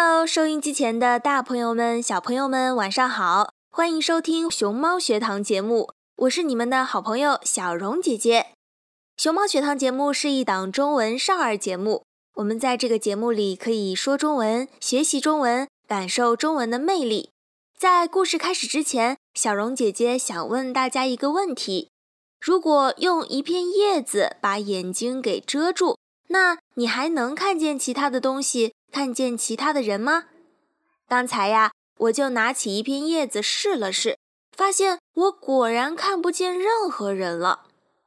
！Hello，收音机前的大朋友们、小朋友们，晚上好！欢迎收听熊猫学堂节目，我是你们的好朋友小荣姐姐。熊猫学堂节目是一档中文少儿节目，我们在这个节目里可以说中文、学习中文、感受中文的魅力。在故事开始之前，小荣姐姐想问大家一个问题：如果用一片叶子把眼睛给遮住，那你还能看见其他的东西？看见其他的人吗？刚才呀，我就拿起一片叶子试了试，发现我果然看不见任何人了。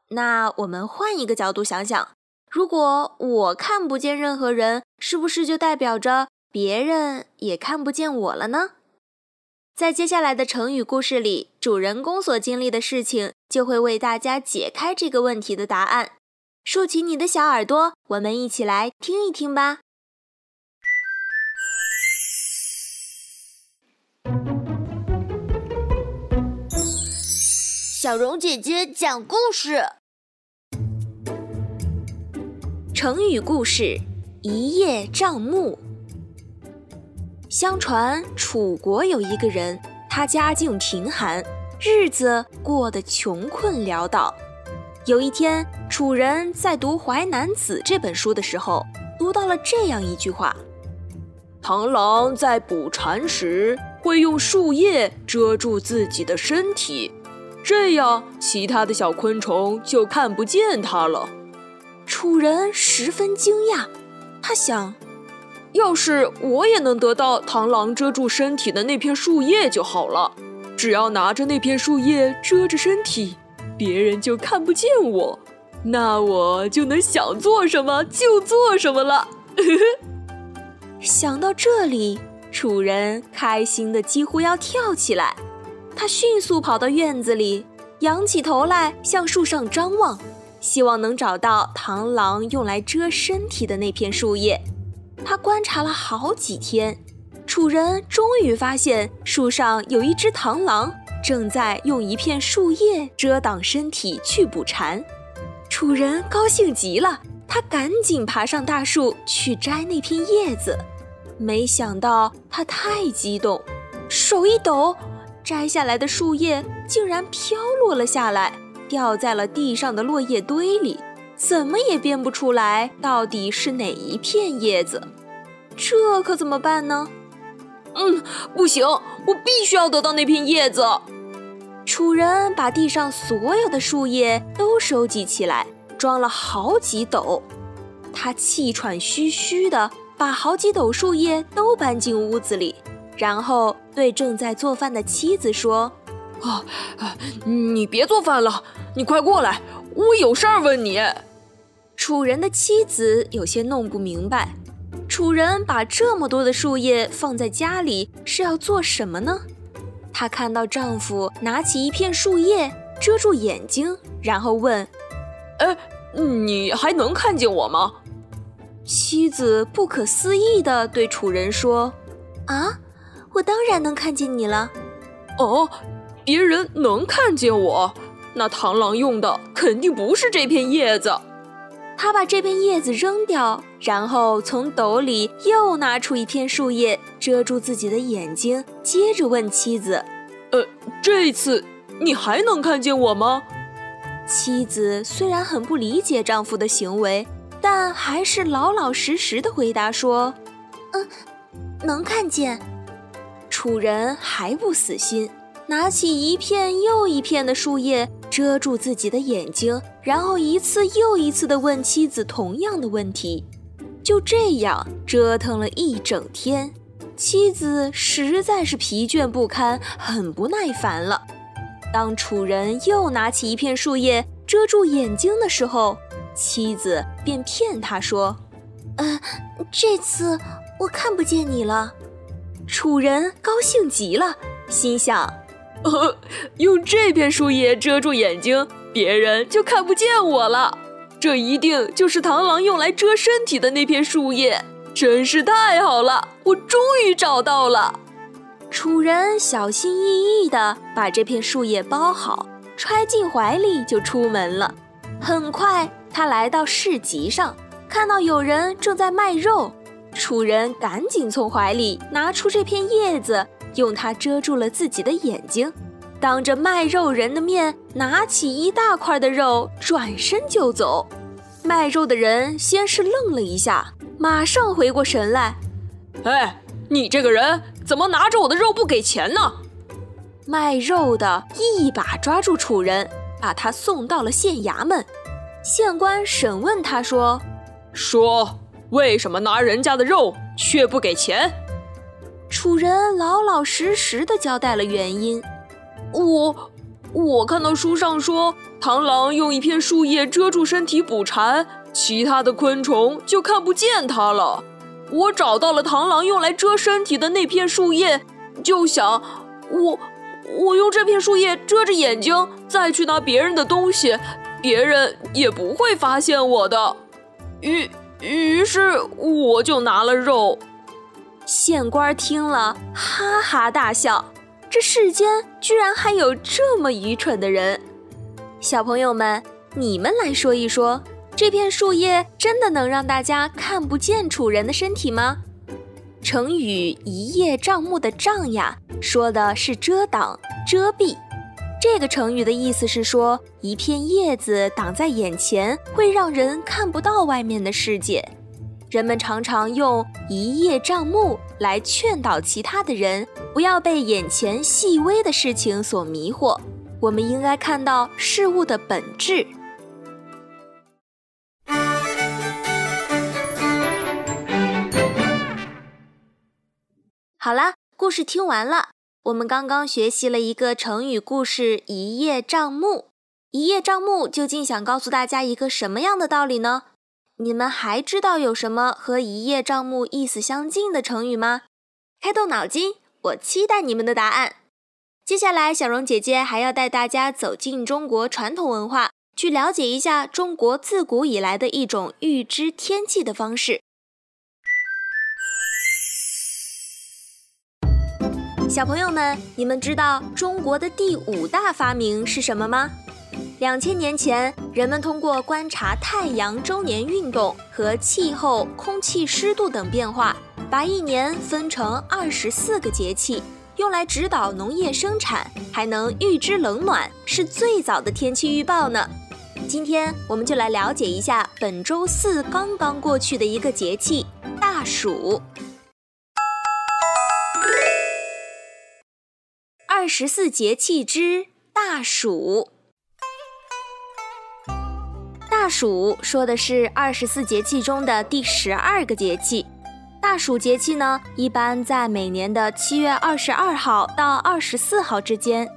那我们换一个角度想想，如果我看不见任何人，是不是就代表着别人也看不见我了呢？在接下来的成语故事里，主人公所经历的事情就会为大家解开这个问题的答案。竖起你的小耳朵，我们一起来听一听吧。小荣姐姐讲故事。成语故事：一叶障目。相传楚国有一个人，他家境贫寒，日子过得穷困潦倒。有一天，楚人在读《淮南子》这本书的时候，读到了这样一句话：“螳螂在捕蝉时，会用树叶遮住自己的身体。”这样，其他的小昆虫就看不见它了。楚人十分惊讶，他想，要是我也能得到螳螂遮住身体的那片树叶就好了。只要拿着那片树叶遮着身体，别人就看不见我，那我就能想做什么就做什么了。想到这里，楚人开心的几乎要跳起来。他迅速跑到院子里，仰起头来向树上张望，希望能找到螳螂用来遮身体的那片树叶。他观察了好几天，楚人终于发现树上有一只螳螂正在用一片树叶遮挡身体去捕蝉。楚人高兴极了，他赶紧爬上大树去摘那片叶子。没想到他太激动，手一抖。摘下来的树叶竟然飘落了下来，掉在了地上的落叶堆里，怎么也辨不出来到底是哪一片叶子。这可怎么办呢？嗯，不行，我必须要得到那片叶子。楚人把地上所有的树叶都收集起来，装了好几斗。他气喘吁吁地把好几斗树叶都搬进屋子里。然后对正在做饭的妻子说：“啊，你别做饭了，你快过来，我有事儿问你。”楚人的妻子有些弄不明白，楚人把这么多的树叶放在家里是要做什么呢？她看到丈夫拿起一片树叶遮住眼睛，然后问：“哎，你还能看见我吗？”妻子不可思议地对楚人说：“啊？”我当然能看见你了。哦，别人能看见我，那螳螂用的肯定不是这片叶子。他把这片叶子扔掉，然后从斗里又拿出一片树叶遮住自己的眼睛，接着问妻子：“呃，这次你还能看见我吗？”妻子虽然很不理解丈夫的行为，但还是老老实实的回答说：“嗯，能看见。”楚人还不死心，拿起一片又一片的树叶遮住自己的眼睛，然后一次又一次地问妻子同样的问题。就这样折腾了一整天，妻子实在是疲倦不堪，很不耐烦了。当楚人又拿起一片树叶遮住眼睛的时候，妻子便骗他说：“呃，这次我看不见你了。”楚人高兴极了，心想：“ 呃，用这片树叶遮住眼睛，别人就看不见我了。这一定就是螳螂用来遮身体的那片树叶，真是太好了！我终于找到了。”楚人小心翼翼地把这片树叶包好，揣进怀里就出门了。很快，他来到市集上，看到有人正在卖肉。楚人赶紧从怀里拿出这片叶子，用它遮住了自己的眼睛，当着卖肉人的面拿起一大块的肉，转身就走。卖肉的人先是愣了一下，马上回过神来：“哎，你这个人！”怎么拿着我的肉不给钱呢？卖肉的一把抓住楚人，把他送到了县衙门。县官审问他说：“说为什么拿人家的肉却不给钱？”楚人老老实实的交代了原因：“我我看到书上说，螳螂用一片树叶遮住身体捕蝉，其他的昆虫就看不见它了。”我找到了螳螂用来遮身体的那片树叶，就想我我用这片树叶遮着眼睛，再去拿别人的东西，别人也不会发现我的。于于是我就拿了肉。县官听了，哈哈大笑：这世间居然还有这么愚蠢的人！小朋友们，你们来说一说。这片树叶真的能让大家看不见楚人的身体吗？成语“一叶障目”的“障”呀，说的是遮挡、遮蔽。这个成语的意思是说，一片叶子挡在眼前，会让人看不到外面的世界。人们常常用“一叶障目”来劝导其他的人，不要被眼前细微的事情所迷惑。我们应该看到事物的本质。好啦，故事听完了。我们刚刚学习了一个成语故事“一叶障目”。一叶障目究竟想告诉大家一个什么样的道理呢？你们还知道有什么和“一叶障目”意思相近的成语吗？开动脑筋，我期待你们的答案。接下来，小荣姐姐还要带大家走进中国传统文化，去了解一下中国自古以来的一种预知天气的方式。小朋友们，你们知道中国的第五大发明是什么吗？两千年前，人们通过观察太阳周年运动和气候、空气湿度等变化，把一年分成二十四个节气，用来指导农业生产，还能预知冷暖，是最早的天气预报呢。今天，我们就来了解一下本周四刚刚过去的一个节气——大暑。二十四节气之大暑。大暑说的是二十四节气中的第十二个节气。大暑节气呢，一般在每年的七月二十二号到二十四号之间。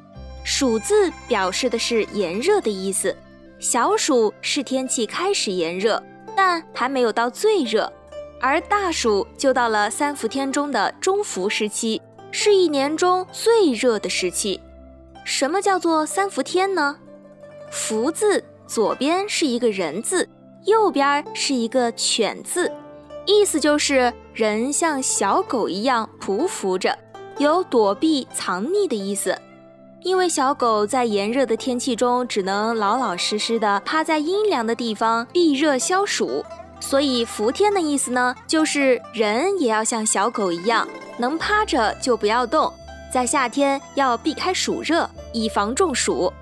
暑字表示的是炎热的意思。小暑是天气开始炎热，但还没有到最热，而大暑就到了三伏天中的中伏时期。是一年中最热的时期。什么叫做三伏天呢？伏字左边是一个人字，右边是一个犬字，意思就是人像小狗一样匍匐着，有躲避藏匿的意思。因为小狗在炎热的天气中只能老老实实的趴在阴凉的地方避热消暑，所以伏天的意思呢，就是人也要像小狗一样。能趴着就不要动，在夏天要避开暑热，以防中暑。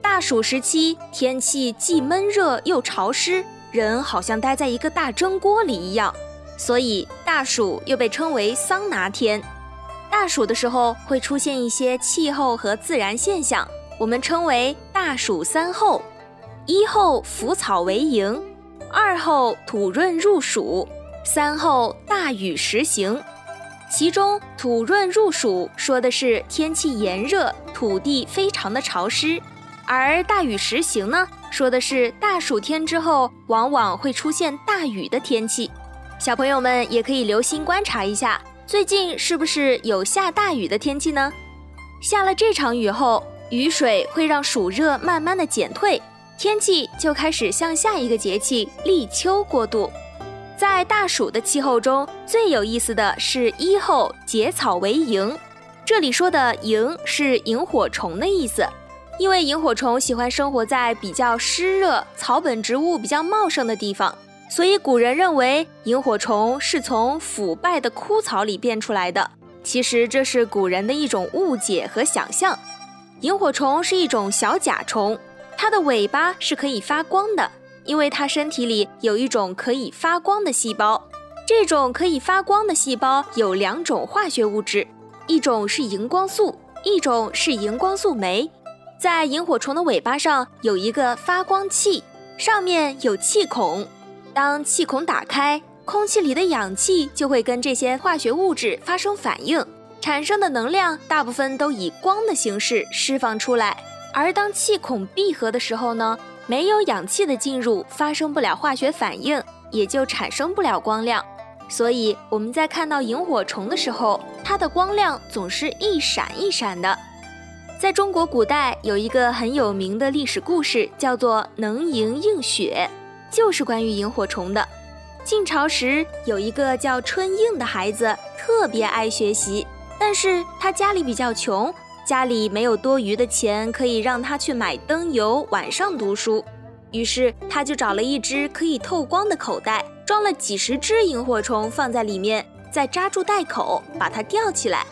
大暑时期，天气既闷热又潮湿，人好像待在一个大蒸锅里一样，所以大暑又被称为桑拿天。大暑的时候会出现一些气候和自然现象，我们称为大暑三候：一候腐草为营，二候土润入暑，三候大雨时行。其中“土润入暑”说的是天气炎热，土地非常的潮湿；而“大雨时行”呢，说的是大暑天之后往往会出现大雨的天气。小朋友们也可以留心观察一下，最近是不是有下大雨的天气呢？下了这场雨后，雨水会让暑热慢慢的减退，天气就开始向下一个节气立秋过渡。在大暑的气候中，最有意思的是一后结草为萤。这里说的萤是萤火虫的意思，因为萤火虫喜欢生活在比较湿热、草本植物比较茂盛的地方，所以古人认为萤火虫是从腐败的枯草里变出来的。其实这是古人的一种误解和想象。萤火虫是一种小甲虫，它的尾巴是可以发光的。因为它身体里有一种可以发光的细胞，这种可以发光的细胞有两种化学物质，一种是荧光素，一种是荧光素酶。在萤火虫的尾巴上有一个发光器，上面有气孔。当气孔打开，空气里的氧气就会跟这些化学物质发生反应，产生的能量大部分都以光的形式释放出来。而当气孔闭合的时候呢？没有氧气的进入，发生不了化学反应，也就产生不了光亮。所以我们在看到萤火虫的时候，它的光亮总是一闪一闪的。在中国古代有一个很有名的历史故事，叫做“能萤映雪”，就是关于萤火虫的。晋朝时有一个叫春英的孩子，特别爱学习，但是他家里比较穷。家里没有多余的钱可以让他去买灯油，晚上读书，于是他就找了一只可以透光的口袋，装了几十只萤火虫放在里面，再扎住袋口，把它吊起来。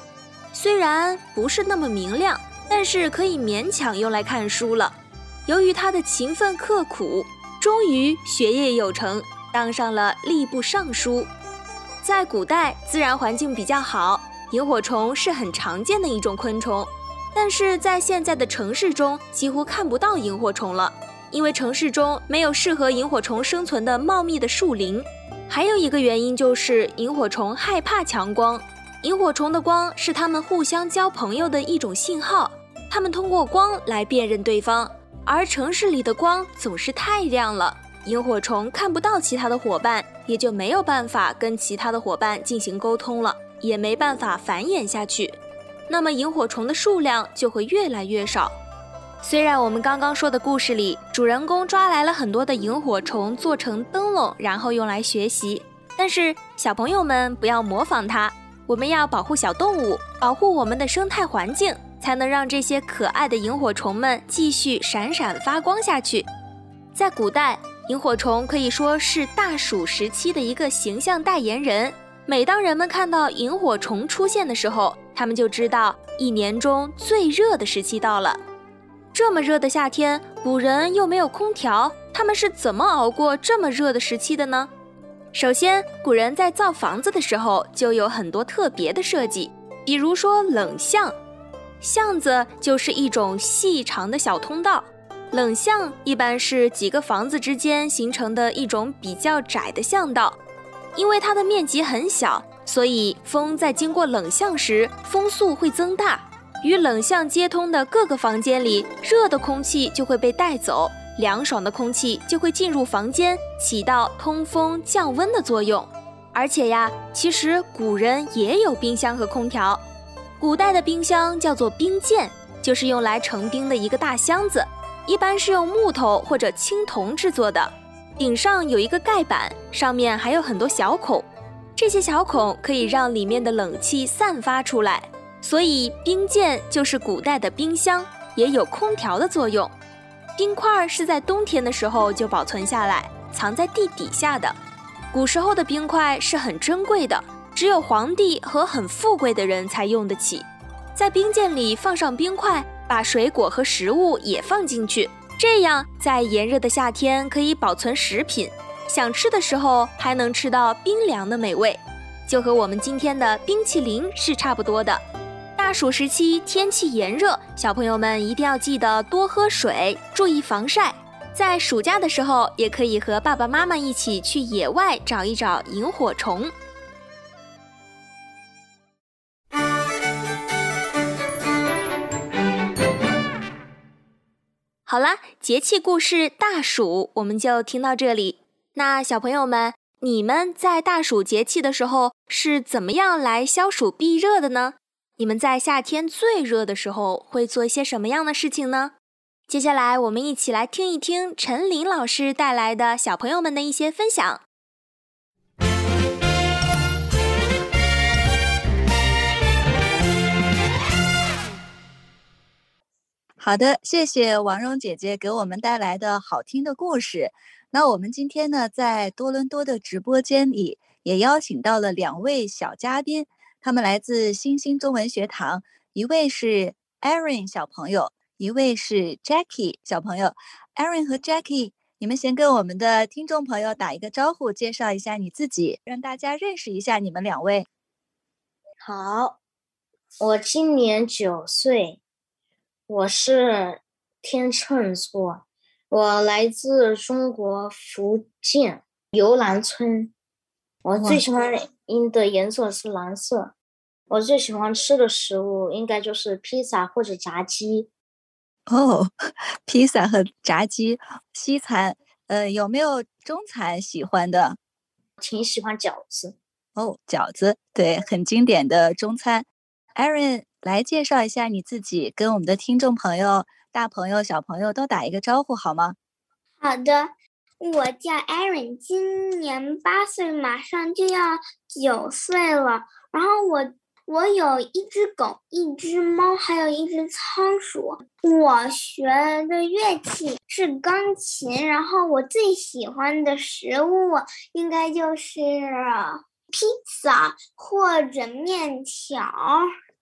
虽然不是那么明亮，但是可以勉强用来看书了。由于他的勤奋刻苦，终于学业有成，当上了吏部尚书。在古代，自然环境比较好，萤火虫是很常见的一种昆虫。但是在现在的城市中，几乎看不到萤火虫了，因为城市中没有适合萤火虫生存的茂密的树林。还有一个原因就是萤火虫害怕强光，萤火虫的光是它们互相交朋友的一种信号，它们通过光来辨认对方。而城市里的光总是太亮了，萤火虫看不到其他的伙伴，也就没有办法跟其他的伙伴进行沟通了，也没办法繁衍下去。那么萤火虫的数量就会越来越少。虽然我们刚刚说的故事里，主人公抓来了很多的萤火虫做成灯笼，然后用来学习，但是小朋友们不要模仿它。我们要保护小动物，保护我们的生态环境，才能让这些可爱的萤火虫们继续闪闪发光下去。在古代，萤火虫可以说是大暑时期的一个形象代言人。每当人们看到萤火虫出现的时候，他们就知道一年中最热的时期到了。这么热的夏天，古人又没有空调，他们是怎么熬过这么热的时期的呢？首先，古人在造房子的时候就有很多特别的设计，比如说冷巷。巷子就是一种细长的小通道，冷巷一般是几个房子之间形成的一种比较窄的巷道。因为它的面积很小，所以风在经过冷巷时，风速会增大，与冷巷接通的各个房间里，热的空气就会被带走，凉爽的空气就会进入房间，起到通风降温的作用。而且呀，其实古人也有冰箱和空调。古代的冰箱叫做冰鉴，就是用来盛冰的一个大箱子，一般是用木头或者青铜制作的。顶上有一个盖板，上面还有很多小孔，这些小孔可以让里面的冷气散发出来，所以冰鉴就是古代的冰箱，也有空调的作用。冰块是在冬天的时候就保存下来，藏在地底下的。古时候的冰块是很珍贵的，只有皇帝和很富贵的人才用得起。在冰鉴里放上冰块，把水果和食物也放进去。这样，在炎热的夏天可以保存食品，想吃的时候还能吃到冰凉的美味，就和我们今天的冰淇淋是差不多的。大暑时期天气炎热，小朋友们一定要记得多喝水，注意防晒。在暑假的时候，也可以和爸爸妈妈一起去野外找一找萤火虫。好了，节气故事大暑我们就听到这里。那小朋友们，你们在大暑节气的时候是怎么样来消暑避热的呢？你们在夏天最热的时候会做一些什么样的事情呢？接下来我们一起来听一听陈琳老师带来的小朋友们的一些分享。好的，谢谢王蓉姐姐给我们带来的好听的故事。那我们今天呢，在多伦多的直播间里也邀请到了两位小嘉宾，他们来自星星中文学堂，一位是 Aaron 小朋友，一位是 Jackie 小朋友。Aaron 和 Jackie，你们先跟我们的听众朋友打一个招呼，介绍一下你自己，让大家认识一下你们两位。好，我今年九岁。我是天秤座，我来自中国福建游兰村。我最喜欢的颜色是蓝色。我最喜欢吃的食物应该就是披萨或者炸鸡。哦，披萨和炸鸡，西餐。呃，有没有中餐喜欢的？挺喜欢饺子。哦，饺子，对，很经典的中餐。Aaron。来介绍一下你自己，跟我们的听众朋友、大朋友、小朋友都打一个招呼好吗？好的，我叫 Aaron，今年八岁，马上就要九岁了。然后我我有一只狗，一只猫，还有一只仓鼠。我学的乐器是钢琴。然后我最喜欢的食物应该就是披萨或者面条。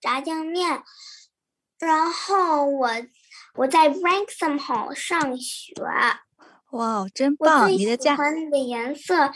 炸酱面，然后我我在 Ransom Hall 上学。哇，真棒！你的家喜欢的颜色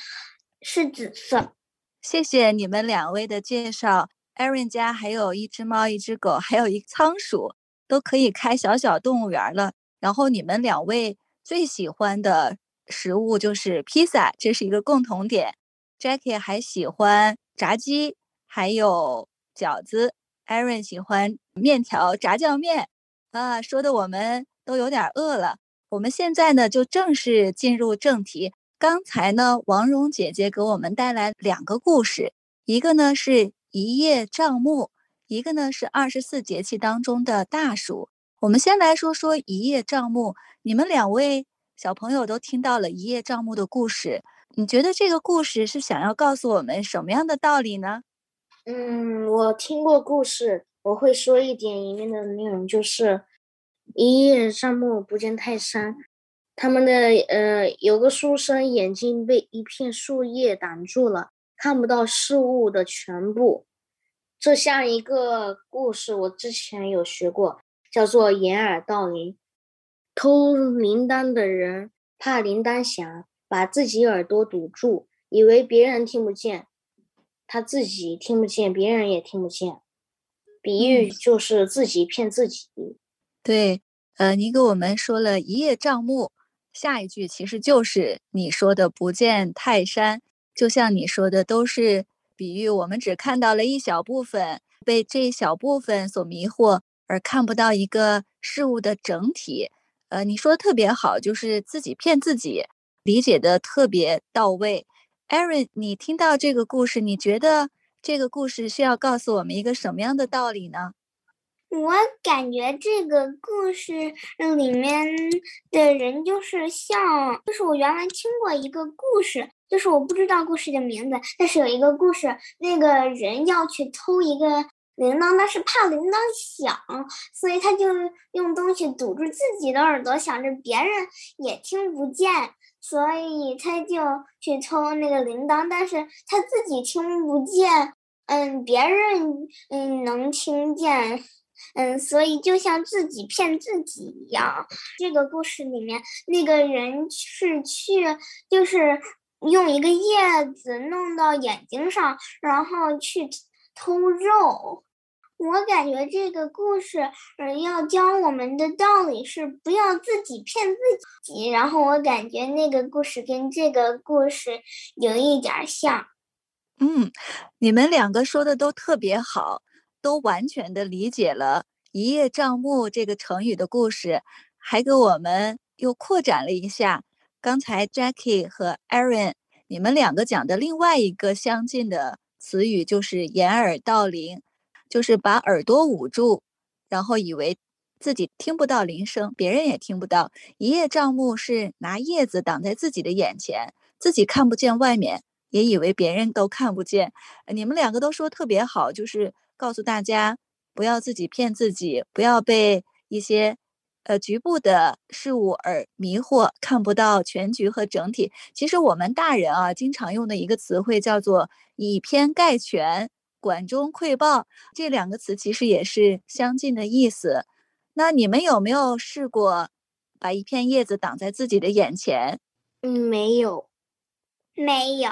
是紫色。谢谢你们两位的介绍。Aaron 家还有一只猫，一只狗，还有一仓鼠，都可以开小小动物园了。然后你们两位最喜欢的食物就是披萨，这是一个共同点。Jackie 还喜欢炸鸡，还有饺子。Aaron 喜欢面条、炸酱面，啊，说的我们都有点饿了。我们现在呢，就正式进入正题。刚才呢，王蓉姐姐给我们带来两个故事，一个呢是一叶障目，一个呢是二十四节气当中的大暑。我们先来说说一叶障目。你们两位小朋友都听到了一叶障目的故事，你觉得这个故事是想要告诉我们什么样的道理呢？嗯，我听过故事，我会说一点里面的内容，就是一叶障目不见泰山。他们的呃，有个书生眼睛被一片树叶挡住了，看不到事物的全部。这像一个故事，我之前有学过，叫做掩耳盗铃。偷铃铛的人怕铃铛响，把自己耳朵堵住，以为别人听不见。他自己听不见，别人也听不见。比喻就是自己骗自己。对，呃，你给我们说了一叶障目，下一句其实就是你说的不见泰山。就像你说的，都是比喻我们只看到了一小部分，被这一小部分所迷惑，而看不到一个事物的整体。呃，你说的特别好，就是自己骗自己，理解的特别到位。Aaron，你听到这个故事，你觉得这个故事是要告诉我们一个什么样的道理呢？我感觉这个故事里面的人就是像，就是我原来听过一个故事，就是我不知道故事的名字，但是有一个故事，那个人要去偷一个铃铛，但是怕铃铛响，所以他就用东西堵住自己的耳朵，想着别人也听不见。所以他就去偷那个铃铛，但是他自己听不见，嗯，别人嗯能听见，嗯，所以就像自己骗自己一样。这个故事里面那个人是去，就是用一个叶子弄到眼睛上，然后去偷肉。我感觉这个故事，嗯，要教我们的道理是不要自己骗自己。然后我感觉那个故事跟这个故事有一点像。嗯，你们两个说的都特别好，都完全的理解了“一叶障目”这个成语的故事，还给我们又扩展了一下刚才 Jackie 和 Aaron 你们两个讲的另外一个相近的词语，就是掩耳盗铃，就是把耳朵捂住，然后以为自己听不到铃声，别人也听不到。一叶障目是拿叶子挡在自己的眼前，自己看不见外面，也以为别人都看不见。你们两个都说特别好，就是告诉大家不要自己骗自己，不要被一些。呃，局部的事物而迷惑，看不到全局和整体。其实我们大人啊，经常用的一个词汇叫做“以偏概全”“管中窥豹”，这两个词其实也是相近的意思。那你们有没有试过把一片叶子挡在自己的眼前？嗯，没有，没有。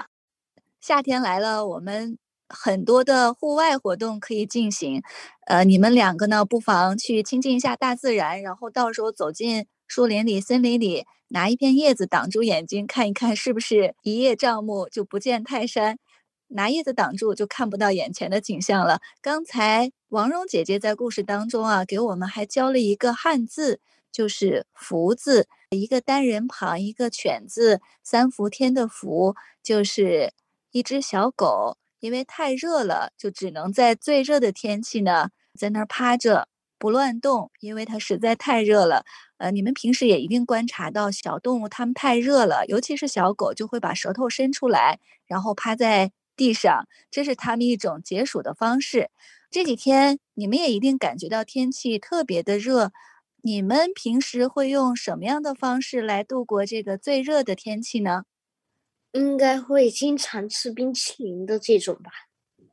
夏天来了，我们。很多的户外活动可以进行，呃，你们两个呢，不妨去亲近一下大自然，然后到时候走进树林里、森林里，拿一片叶子挡住眼睛，看一看是不是一叶障目就不见泰山，拿叶子挡住就看不到眼前的景象了。刚才王蓉姐姐在故事当中啊，给我们还教了一个汉字，就是“福”字，一个单人旁，一个犬字，三伏天的“伏”就是一只小狗。因为太热了，就只能在最热的天气呢，在那儿趴着不乱动，因为它实在太热了。呃，你们平时也一定观察到，小动物它们太热了，尤其是小狗，就会把舌头伸出来，然后趴在地上，这是它们一种解暑的方式。这几天你们也一定感觉到天气特别的热，你们平时会用什么样的方式来度过这个最热的天气呢？应该会经常吃冰淇淋的这种吧。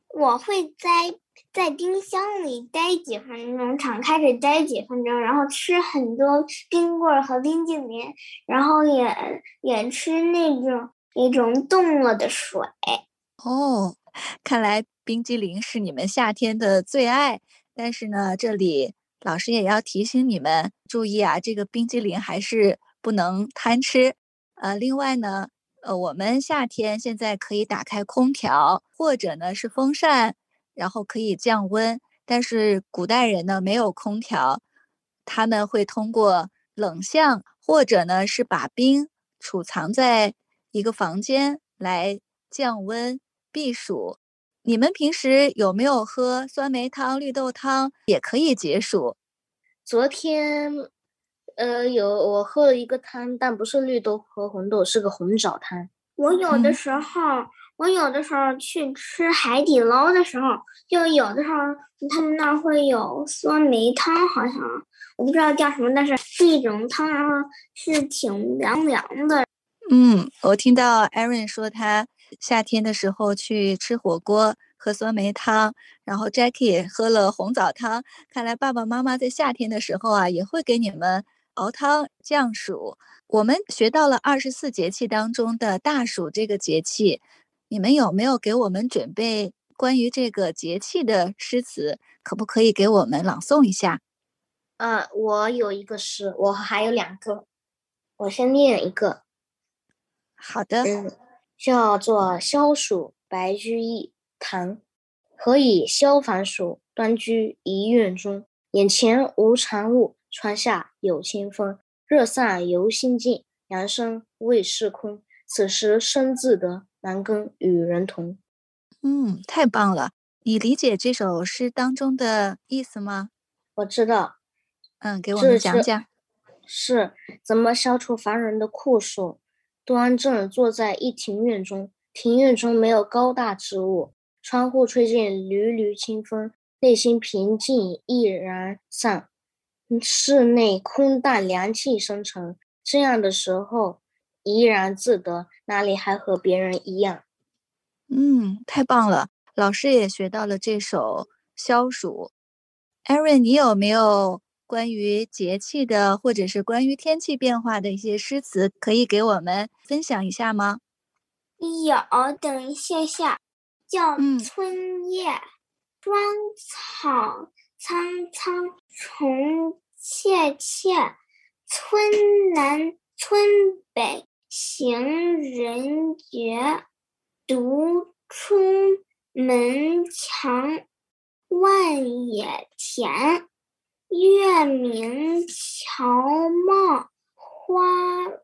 我会在在冰箱里待几分钟，敞开着待几分钟，然后吃很多冰棍儿和冰激凌，然后也也吃那种一种冻了的水。哦，看来冰激凌是你们夏天的最爱。但是呢，这里老师也要提醒你们注意啊，这个冰激凌还是不能贪吃。呃，另外呢。呃，我们夏天现在可以打开空调，或者呢是风扇，然后可以降温。但是古代人呢没有空调，他们会通过冷巷，或者呢是把冰储藏在一个房间来降温避暑。你们平时有没有喝酸梅汤、绿豆汤？也可以解暑。昨天。呃，有我喝了一个汤，但不是绿豆和红豆，是个红枣汤。我有的时候，我有的时候去吃海底捞的时候，就有的时候他们那儿会有酸梅汤，好像我不知道叫什么，但是是一种汤，然后是挺凉凉的。嗯，我听到 Aaron 说他夏天的时候去吃火锅喝酸梅汤，然后 Jackie 喝了红枣汤。看来爸爸妈妈在夏天的时候啊，也会给你们。熬汤降暑，我们学到了二十四节气当中的大暑这个节气，你们有没有给我们准备关于这个节气的诗词？可不可以给我们朗诵一下？呃，我有一个诗，我还有两个，我先念一个。好的，叫做《消暑白居易》唐，何以消烦暑？端居一院中，眼前无长物。窗下有清风，热散犹心静，阳生未是空。此时生自得，难更与人同。嗯，太棒了！你理解这首诗当中的意思吗？我知道。嗯，给我们讲讲。是怎么消除烦人的酷暑？端正坐在一庭院中，庭院中没有高大之物，窗户吹进缕缕清风，内心平静怡然散。室内空荡，凉气生成，这样的时候怡然自得，哪里还和别人一样？嗯，太棒了，老师也学到了这首消暑。Aaron，你有没有关于节气的，或者是关于天气变化的一些诗词，可以给我们分享一下吗？有，等一下下，叫春夜，芳草苍苍，虫。切切，村南村北行人绝，独出门墙万野田。月明桥猫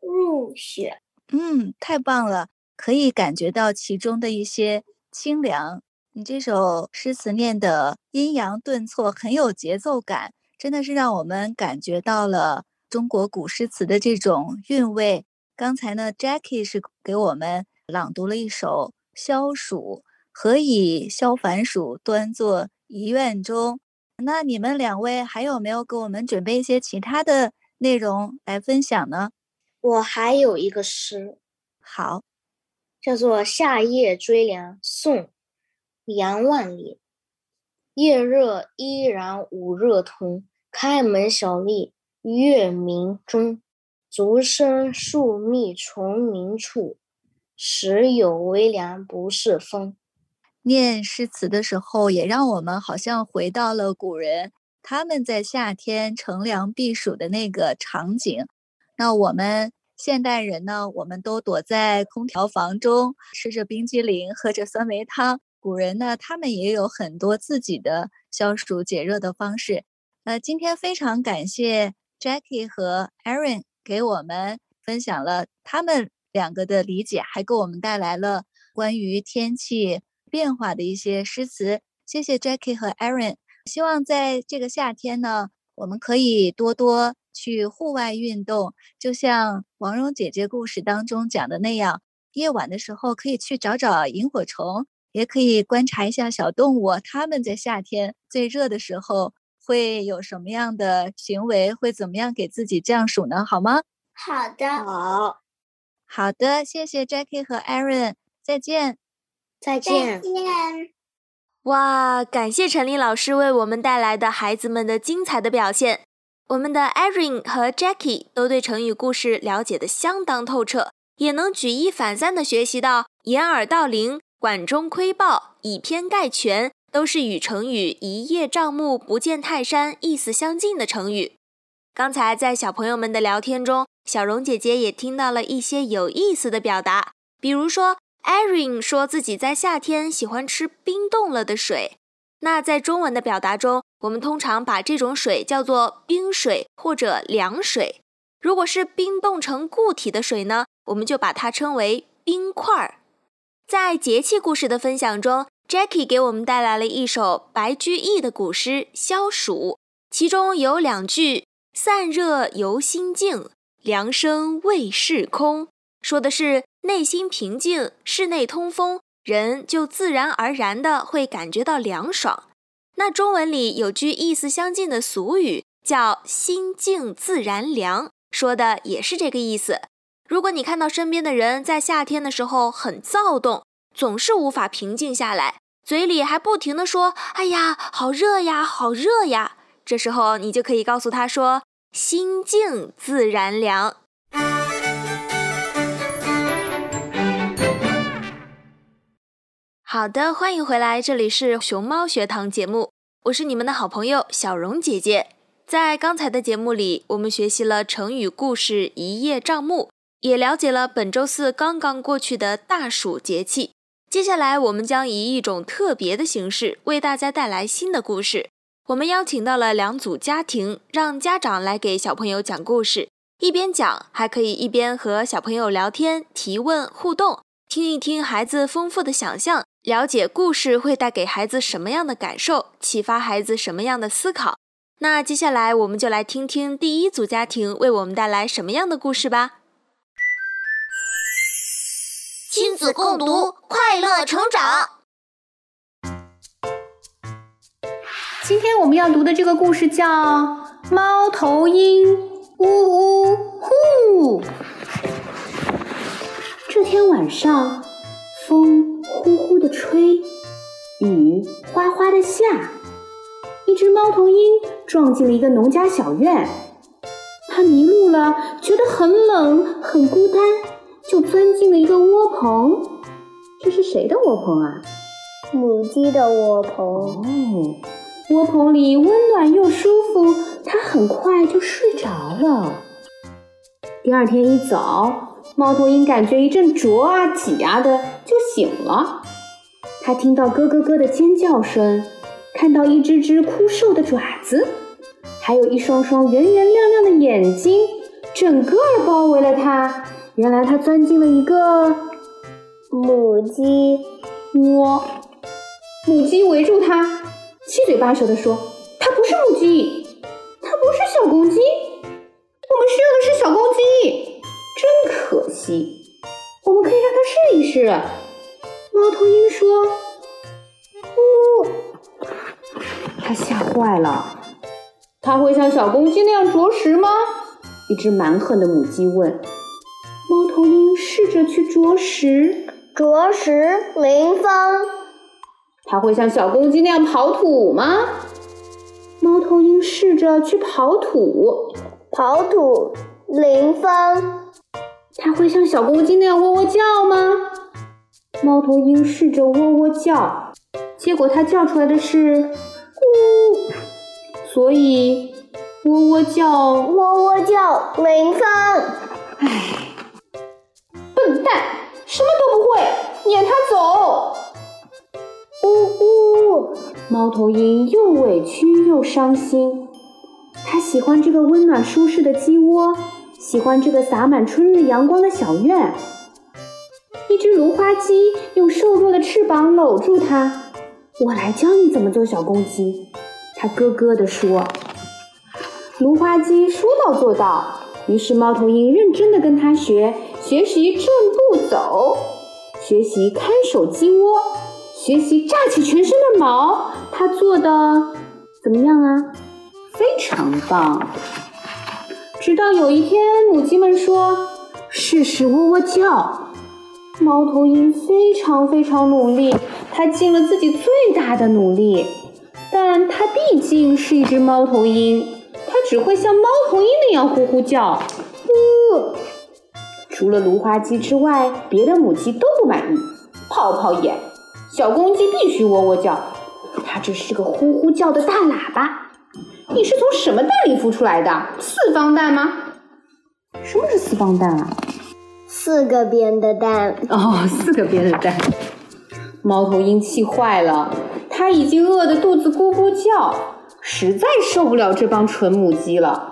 入雪。嗯，太棒了，可以感觉到其中的一些清凉。你这首诗词念的阴阳顿挫，很有节奏感，真的是让我们感觉到了中国古诗词的这种韵味。刚才呢，Jackie 是给我们朗读了一首《消暑》，何以消烦暑，端坐一院中。那你们两位还有没有给我们准备一些其他的内容来分享呢？我还有一个诗，好，叫做《夏夜追凉》，宋·杨万里。夜热依然捂热同，开门小立月明中。竹深树密虫鸣处，时有微凉不是风。念诗词的时候，也让我们好像回到了古人他们在夏天乘凉避暑的那个场景。那我们现代人呢，我们都躲在空调房中，吃着冰激凌，喝着酸梅汤。古人呢，他们也有很多自己的消暑解热的方式。呃，今天非常感谢 Jackie 和 Aaron 给我们分享了他们两个的理解，还给我们带来了关于天气变化的一些诗词。谢谢 Jackie 和 Aaron。希望在这个夏天呢，我们可以多多。去户外运动，就像王蓉姐姐故事当中讲的那样，夜晚的时候可以去找找萤火虫，也可以观察一下小动物，它们在夏天最热的时候会有什么样的行为，会怎么样给自己降暑呢？好吗？好的，好，好的，谢谢 Jackie 和 Aaron，再见，再见，再见。哇，感谢陈丽老师为我们带来的孩子们的精彩的表现。我们的 Erin 和 Jackie 都对成语故事了解的相当透彻，也能举一反三的学习到“掩耳盗铃”“管中窥豹”“以偏概全”，都是与成语“一叶障目，不见泰山”意思相近的成语。刚才在小朋友们的聊天中，小荣姐姐也听到了一些有意思的表达，比如说 Erin 说自己在夏天喜欢吃冰冻了的水。那在中文的表达中，我们通常把这种水叫做冰水或者凉水。如果是冰冻成固体的水呢，我们就把它称为冰块儿。在节气故事的分享中，Jackie 给我们带来了一首白居易的古诗《消暑》，其中有两句“散热由心静，凉生未试空”，说的是内心平静，室内通风。人就自然而然的会感觉到凉爽。那中文里有句意思相近的俗语，叫“心静自然凉”，说的也是这个意思。如果你看到身边的人在夏天的时候很躁动，总是无法平静下来，嘴里还不停的说：“哎呀，好热呀，好热呀。”这时候你就可以告诉他说：“心静自然凉。”好的，欢迎回来，这里是熊猫学堂节目，我是你们的好朋友小荣姐姐。在刚才的节目里，我们学习了成语故事“一叶障目”，也了解了本周四刚刚过去的大暑节气。接下来，我们将以一种特别的形式为大家带来新的故事。我们邀请到了两组家庭，让家长来给小朋友讲故事，一边讲还可以一边和小朋友聊天、提问、互动，听一听孩子丰富的想象。了解故事会带给孩子什么样的感受，启发孩子什么样的思考？那接下来我们就来听听第一组家庭为我们带来什么样的故事吧。亲子共读，快乐成长。今天我们要读的这个故事叫《猫头鹰呜呜呼》。这天晚上，风。呼呼的吹，雨哗哗的下。一只猫头鹰撞进了一个农家小院，它迷路了，觉得很冷很孤单，就钻进了一个窝棚。这是谁的窝棚啊？母鸡的窝棚。哦，窝棚里温暖又舒服，它很快就睡着了。第二天一早。猫头鹰感觉一阵啄啊挤啊的，就醒了。它听到咯咯咯的尖叫声，看到一只只枯瘦的爪子，还有一双双圆圆亮亮的眼睛，整个包围了它，原来它钻进了一个母鸡窝，母鸡围住它，七嘴八舌地说：“它不是母鸡，它不是小公鸡，我们可以让它试一试。”猫头鹰说：“呜！”它吓坏了。它会像小公鸡那样啄食吗？一只蛮横的母鸡问。猫头鹰试着去啄食，啄食零分。它会像小公鸡那样刨土吗？猫头鹰试着去刨土，刨土零分。它会像小公鸡那样喔喔叫吗？猫头鹰试着喔喔叫，结果它叫出来的是咕，所以喔喔叫，喔喔叫零分。唉。笨蛋，什么都不会，撵它走！呜呜，猫头鹰又委屈又伤心。它喜欢这个温暖舒适的鸡窝，喜欢这个洒满春日阳光的小院。一只芦花鸡用瘦弱的翅膀搂住它，我来教你怎么做小公鸡。它咯咯地说。芦花鸡说到做到，于是猫头鹰认真地跟它学。学习正步走，学习看守鸡窝，学习炸起全身的毛。它做的怎么样啊？非常棒。直到有一天，母鸡们说：“试试喔喔叫。”猫头鹰非常非常努力，它尽了自己最大的努力，但它毕竟是一只猫头鹰，它只会像猫头鹰那样呼呼叫，呜。除了芦花鸡之外，别的母鸡都不满意。泡泡眼，小公鸡必须喔喔叫，它只是个呼呼叫的大喇叭。你是从什么蛋里孵出来的？四方蛋吗？什么是四方蛋啊？四个边的蛋。哦，四个边的蛋。猫头鹰气坏了，它已经饿得肚子咕咕叫，实在受不了这帮蠢母鸡了。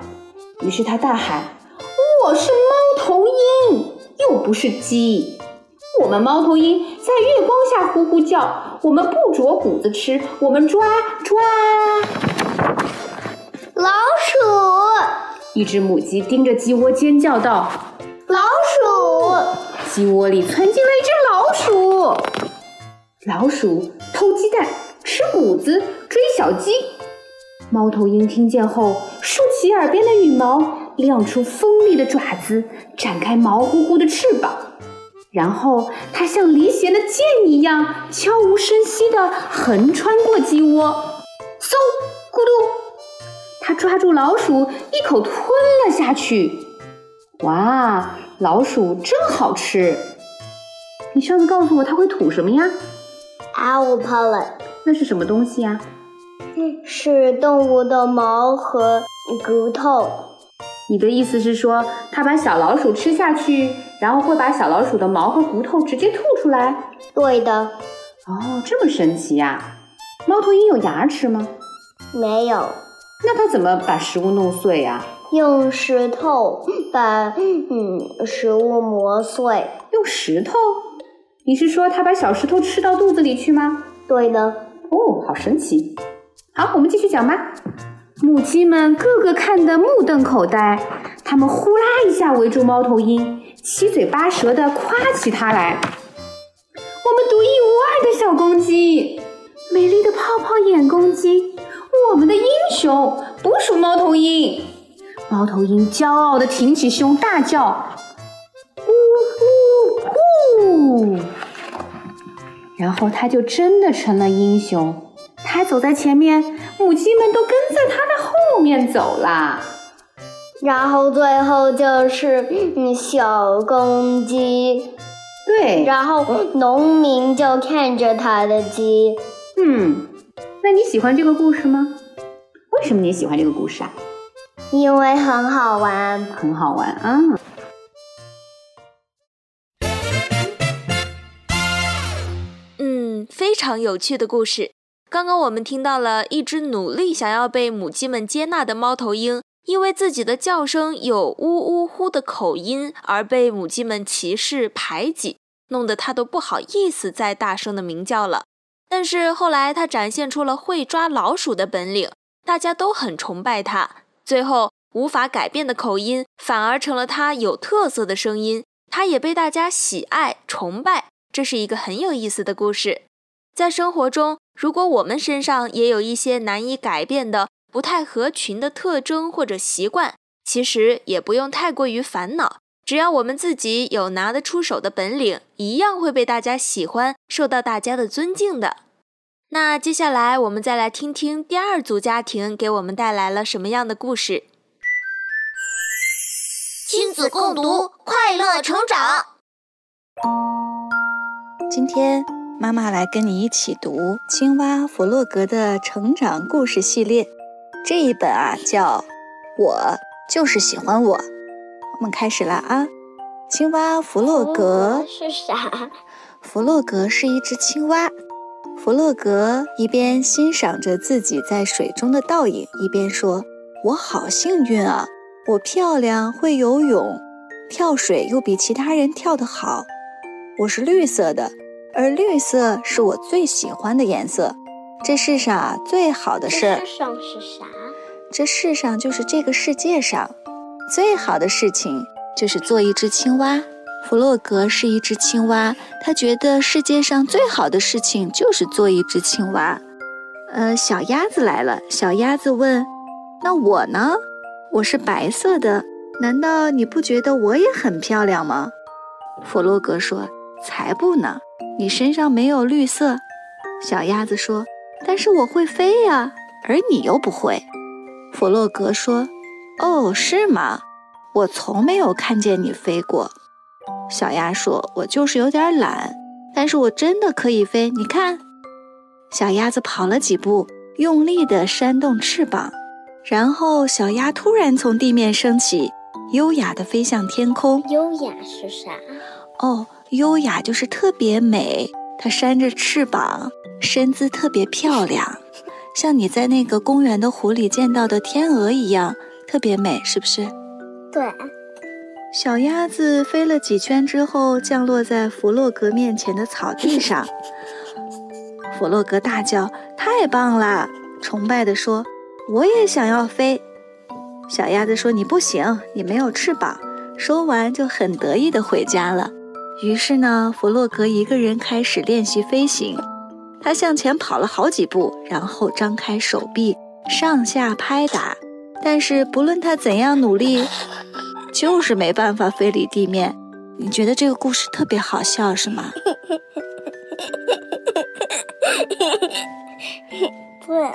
于是它大喊：“我是猫头鹰，又不是鸡。我们猫头鹰在月光下呼呼叫，我们不啄谷子吃，我们抓抓老鼠。”一只母鸡盯着鸡窝尖叫道：“老鼠！”鸡窝里窜进了一只老鼠。老鼠偷鸡蛋，吃谷子，追小鸡。猫头鹰听见后，竖起耳边的羽毛。亮出锋利的爪子，展开毛乎乎的翅膀，然后它像离弦的箭一样，悄无声息地横穿过鸡窝。嗖，咕噜，它抓住老鼠，一口吞了下去。哇，老鼠真好吃！你上次告诉我它会吐什么呀？Owl pollen。那是什么东西呀？是动物的毛和骨头。你的意思是说，它把小老鼠吃下去，然后会把小老鼠的毛和骨头直接吐出来？对的。哦，这么神奇呀！猫头鹰有牙齿吗？没有。那它怎么把食物弄碎呀？用石头把嗯食物磨碎。用石头？你是说它把小石头吃到肚子里去吗？对的。哦，好神奇。好，我们继续讲吧。母鸡们个个看得目瞪口呆，它们呼啦一下围住猫头鹰，七嘴八舌地夸起它来。我们独一无二的小公鸡，美丽的泡泡眼公鸡，我们的英雄，不属猫头鹰。猫头鹰骄傲地挺起胸，大叫：“呜呜呜！”然后他就真的成了英雄。他走在前面，母鸡们都跟在他的后面走啦。然后最后就是小公鸡，对。然后农民就看着他的鸡。嗯，那你喜欢这个故事吗？为什么你喜欢这个故事啊？因为很好玩，很好玩啊。嗯，非常有趣的故事。刚刚我们听到了一只努力想要被母鸡们接纳的猫头鹰，因为自己的叫声有呜呜呼的口音而被母鸡们歧视排挤，弄得它都不好意思再大声的鸣叫了。但是后来他展现出了会抓老鼠的本领，大家都很崇拜他。最后，无法改变的口音反而成了他有特色的声音，他也被大家喜爱崇拜。这是一个很有意思的故事。在生活中，如果我们身上也有一些难以改变的、不太合群的特征或者习惯，其实也不用太过于烦恼。只要我们自己有拿得出手的本领，一样会被大家喜欢，受到大家的尊敬的。那接下来我们再来听听第二组家庭给我们带来了什么样的故事。亲子共读，快乐成长。今天妈妈来跟你一起读《青蛙弗洛格的成长故事系列》这一本啊，叫《我就是喜欢我》。我们开始了啊！青蛙弗洛格是啥？弗洛格是一只青蛙。弗洛格一边欣赏着自己在水中的倒影，一边说：“我好幸运啊！我漂亮，会游泳，跳水又比其他人跳得好。我是绿色的，而绿色是我最喜欢的颜色。这世上啊，最好的事儿……世上是啥？这世上就是这个世界上。”最好的事情就是做一只青蛙。弗洛格是一只青蛙，他觉得世界上最好的事情就是做一只青蛙。呃，小鸭子来了。小鸭子问：“那我呢？我是白色的，难道你不觉得我也很漂亮吗？”弗洛格说：“才不呢，你身上没有绿色。”小鸭子说：“但是我会飞呀，而你又不会。”弗洛格说。哦，是吗？我从没有看见你飞过。小鸭说：“我就是有点懒，但是我真的可以飞。你看。”小鸭子跑了几步，用力地扇动翅膀，然后小鸭突然从地面升起，优雅地飞向天空。优雅是啥？哦，优雅就是特别美。它扇着翅膀，身姿特别漂亮，像你在那个公园的湖里见到的天鹅一样。特别美，是不是？对。小鸭子飞了几圈之后，降落在弗洛格面前的草地上。弗洛格大叫：“太棒了！”崇拜地说：“我也想要飞。”小鸭子说：“你不行，你没有翅膀。”说完就很得意地回家了。于是呢，弗洛格一个人开始练习飞行。他向前跑了好几步，然后张开手臂，上下拍打。但是不论他怎样努力，就是没办法飞离地面。你觉得这个故事特别好笑是吗？对。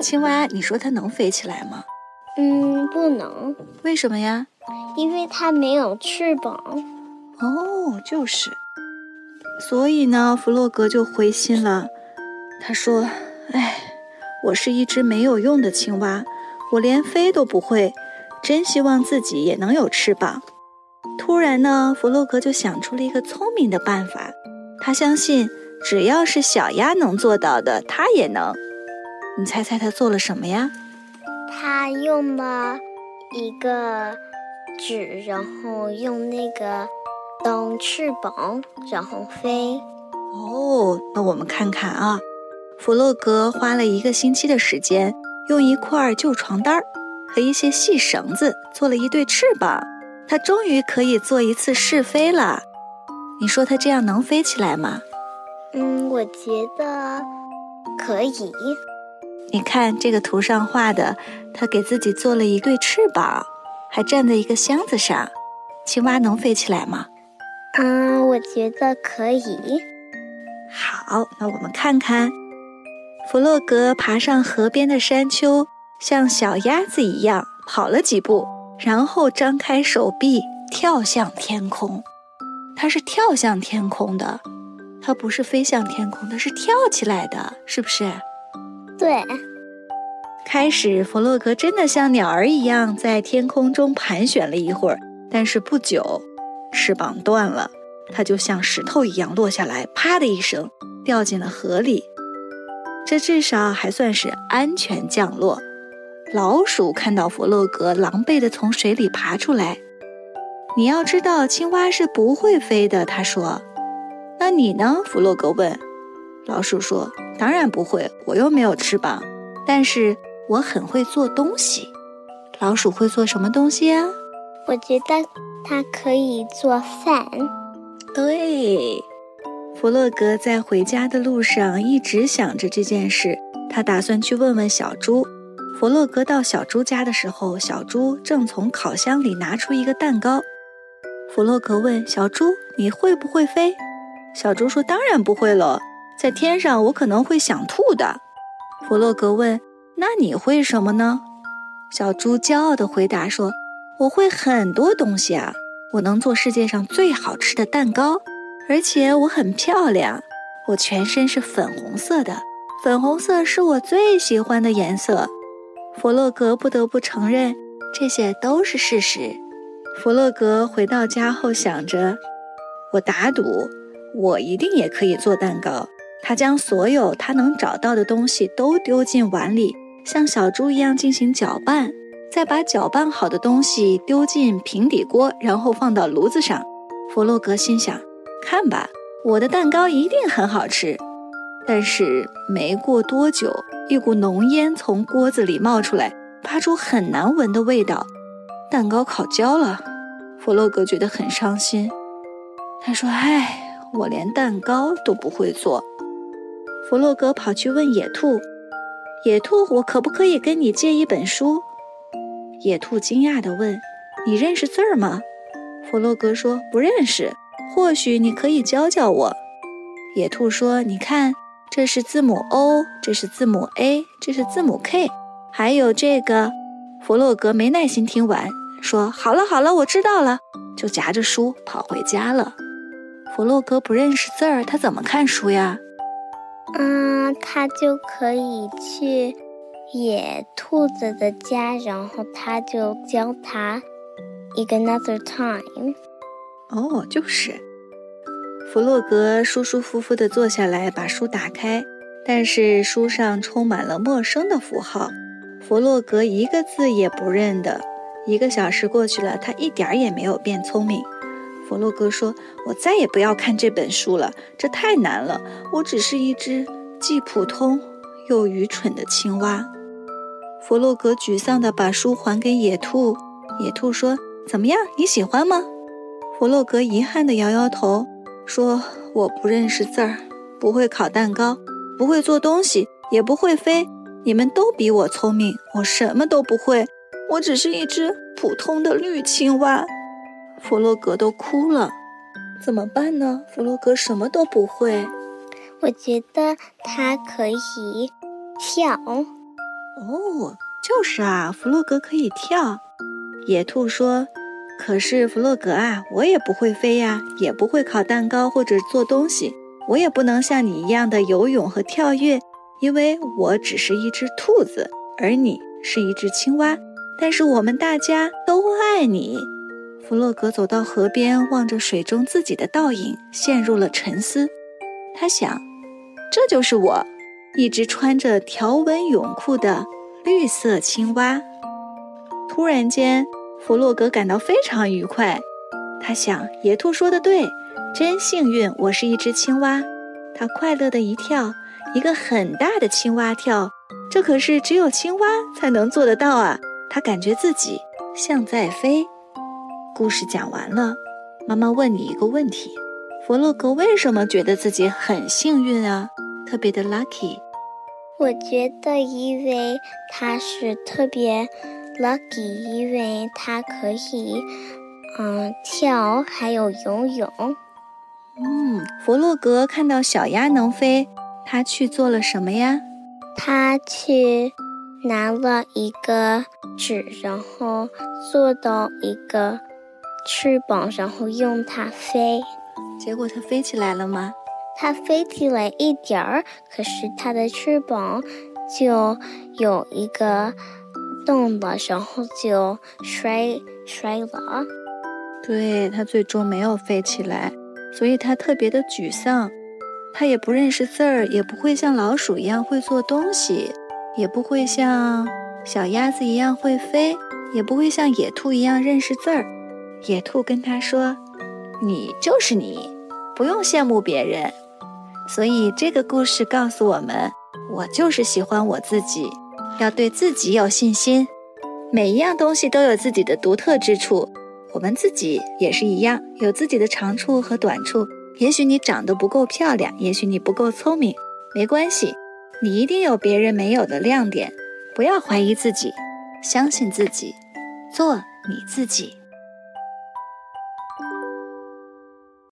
青蛙，你说它能飞起来吗？嗯，不能。为什么呀？因为它没有翅膀。哦，就是。所以呢，弗洛格就灰心了。他说：“哎，我是一只没有用的青蛙。”我连飞都不会，真希望自己也能有翅膀。突然呢，弗洛格就想出了一个聪明的办法。他相信，只要是小鸭能做到的，他也能。你猜猜他做了什么呀？他用了一个纸，然后用那个当翅膀，然后飞。哦，那我们看看啊，弗洛格花了一个星期的时间。用一块旧床单和一些细绳子做了一对翅膀，它终于可以做一次试飞了。你说它这样能飞起来吗？嗯，我觉得可以。你看这个图上画的，它给自己做了一对翅膀，还站在一个箱子上。青蛙能飞起来吗？嗯，我觉得可以。好，那我们看看。弗洛格爬上河边的山丘，像小鸭子一样跑了几步，然后张开手臂跳向天空。它是跳向天空的，它不是飞向天空，它是跳起来的，是不是？对。开始，弗洛格真的像鸟儿一样在天空中盘旋了一会儿，但是不久，翅膀断了，它就像石头一样落下来，啪的一声掉进了河里。这至少还算是安全降落。老鼠看到弗洛格狼狈地从水里爬出来。你要知道，青蛙是不会飞的。他说：“那你呢？”弗洛格问。老鼠说：“当然不会，我又没有翅膀。但是我很会做东西。”老鼠会做什么东西呀？我觉得它可以做饭。对，弗洛格在回家的路上一直想着这件事。他打算去问问小猪。弗洛格到小猪家的时候，小猪正从烤箱里拿出一个蛋糕。弗洛格问小猪：“你会不会飞？”小猪说：“当然不会了，在天上我可能会想吐的。”弗洛格问：“那你会什么呢？”小猪骄傲地回答说：“我会很多东西啊，我能做世界上最好吃的蛋糕，而且我很漂亮，我全身是粉红色的，粉红色是我最喜欢的颜色。”弗洛格不得不承认，这些都是事实。弗洛格回到家后想着：“我打赌，我一定也可以做蛋糕。”他将所有他能找到的东西都丢进碗里，像小猪一样进行搅拌，再把搅拌好的东西丢进平底锅，然后放到炉子上。弗洛格心想：“看吧，我的蛋糕一定很好吃。”但是没过多久，一股浓烟从锅子里冒出来，发出很难闻的味道。蛋糕烤焦了，弗洛格觉得很伤心。他说：“唉，我连蛋糕都不会做。”弗洛格跑去问野兔：“野兔，我可不可以跟你借一本书？”野兔惊讶地问：“你认识字儿吗？”弗洛格说：“不认识。或许你可以教教我。”野兔说：“你看，这是字母 O，这是字母 A，这是字母 K，还有这个。”弗洛格没耐心听完。说好了好了，我知道了，就夹着书跑回家了。弗洛格不认识字儿，他怎么看书呀？嗯，他就可以去野兔子的家，然后他就教他一个 another time。哦，就是。弗洛格舒舒服服地坐下来，把书打开，但是书上充满了陌生的符号，弗洛格一个字也不认得。一个小时过去了，他一点儿也没有变聪明。弗洛格说：“我再也不要看这本书了，这太难了。我只是一只既普通又愚蠢的青蛙。”弗洛格沮丧地把书还给野兔。野兔说：“怎么样？你喜欢吗？”弗洛格遗憾地摇摇头，说：“我不认识字儿，不会烤蛋糕，不会做东西，也不会飞。你们都比我聪明，我什么都不会。”我只是一只普通的绿青蛙，弗洛格都哭了，怎么办呢？弗洛格什么都不会。我觉得它可以跳。哦，就是啊，弗洛格可以跳。野兔说：“可是弗洛格啊，我也不会飞呀，也不会烤蛋糕或者做东西，我也不能像你一样的游泳和跳跃，因为我只是一只兔子，而你是一只青蛙。”但是我们大家都爱你。弗洛格走到河边，望着水中自己的倒影，陷入了沉思。他想，这就是我，一只穿着条纹泳裤的绿色青蛙。突然间，弗洛格感到非常愉快。他想，野兔说的对，真幸运，我是一只青蛙。他快乐的一跳，一个很大的青蛙跳，这可是只有青蛙才能做得到啊！他感觉自己像在飞。故事讲完了，妈妈问你一个问题：弗洛格为什么觉得自己很幸运啊？特别的 lucky？我觉得，因为他是特别 lucky，因为他可以嗯跳，还有游泳。嗯，弗洛格看到小鸭能飞，他去做了什么呀？他去。拿了一个纸，然后做到一个翅膀，然后用它飞。结果它飞起来了吗？它飞起来一点儿，可是它的翅膀就有一个动了，然后就摔摔了。对，它最终没有飞起来，所以它特别的沮丧。它也不认识字儿，也不会像老鼠一样会做东西。也不会像小鸭子一样会飞，也不会像野兔一样认识字儿。野兔跟他说：“你就是你，不用羡慕别人。”所以这个故事告诉我们：我就是喜欢我自己，要对自己有信心。每一样东西都有自己的独特之处，我们自己也是一样，有自己的长处和短处。也许你长得不够漂亮，也许你不够聪明，没关系，你一定有别人没有的亮点。不要怀疑自己，相信自己，做你自己。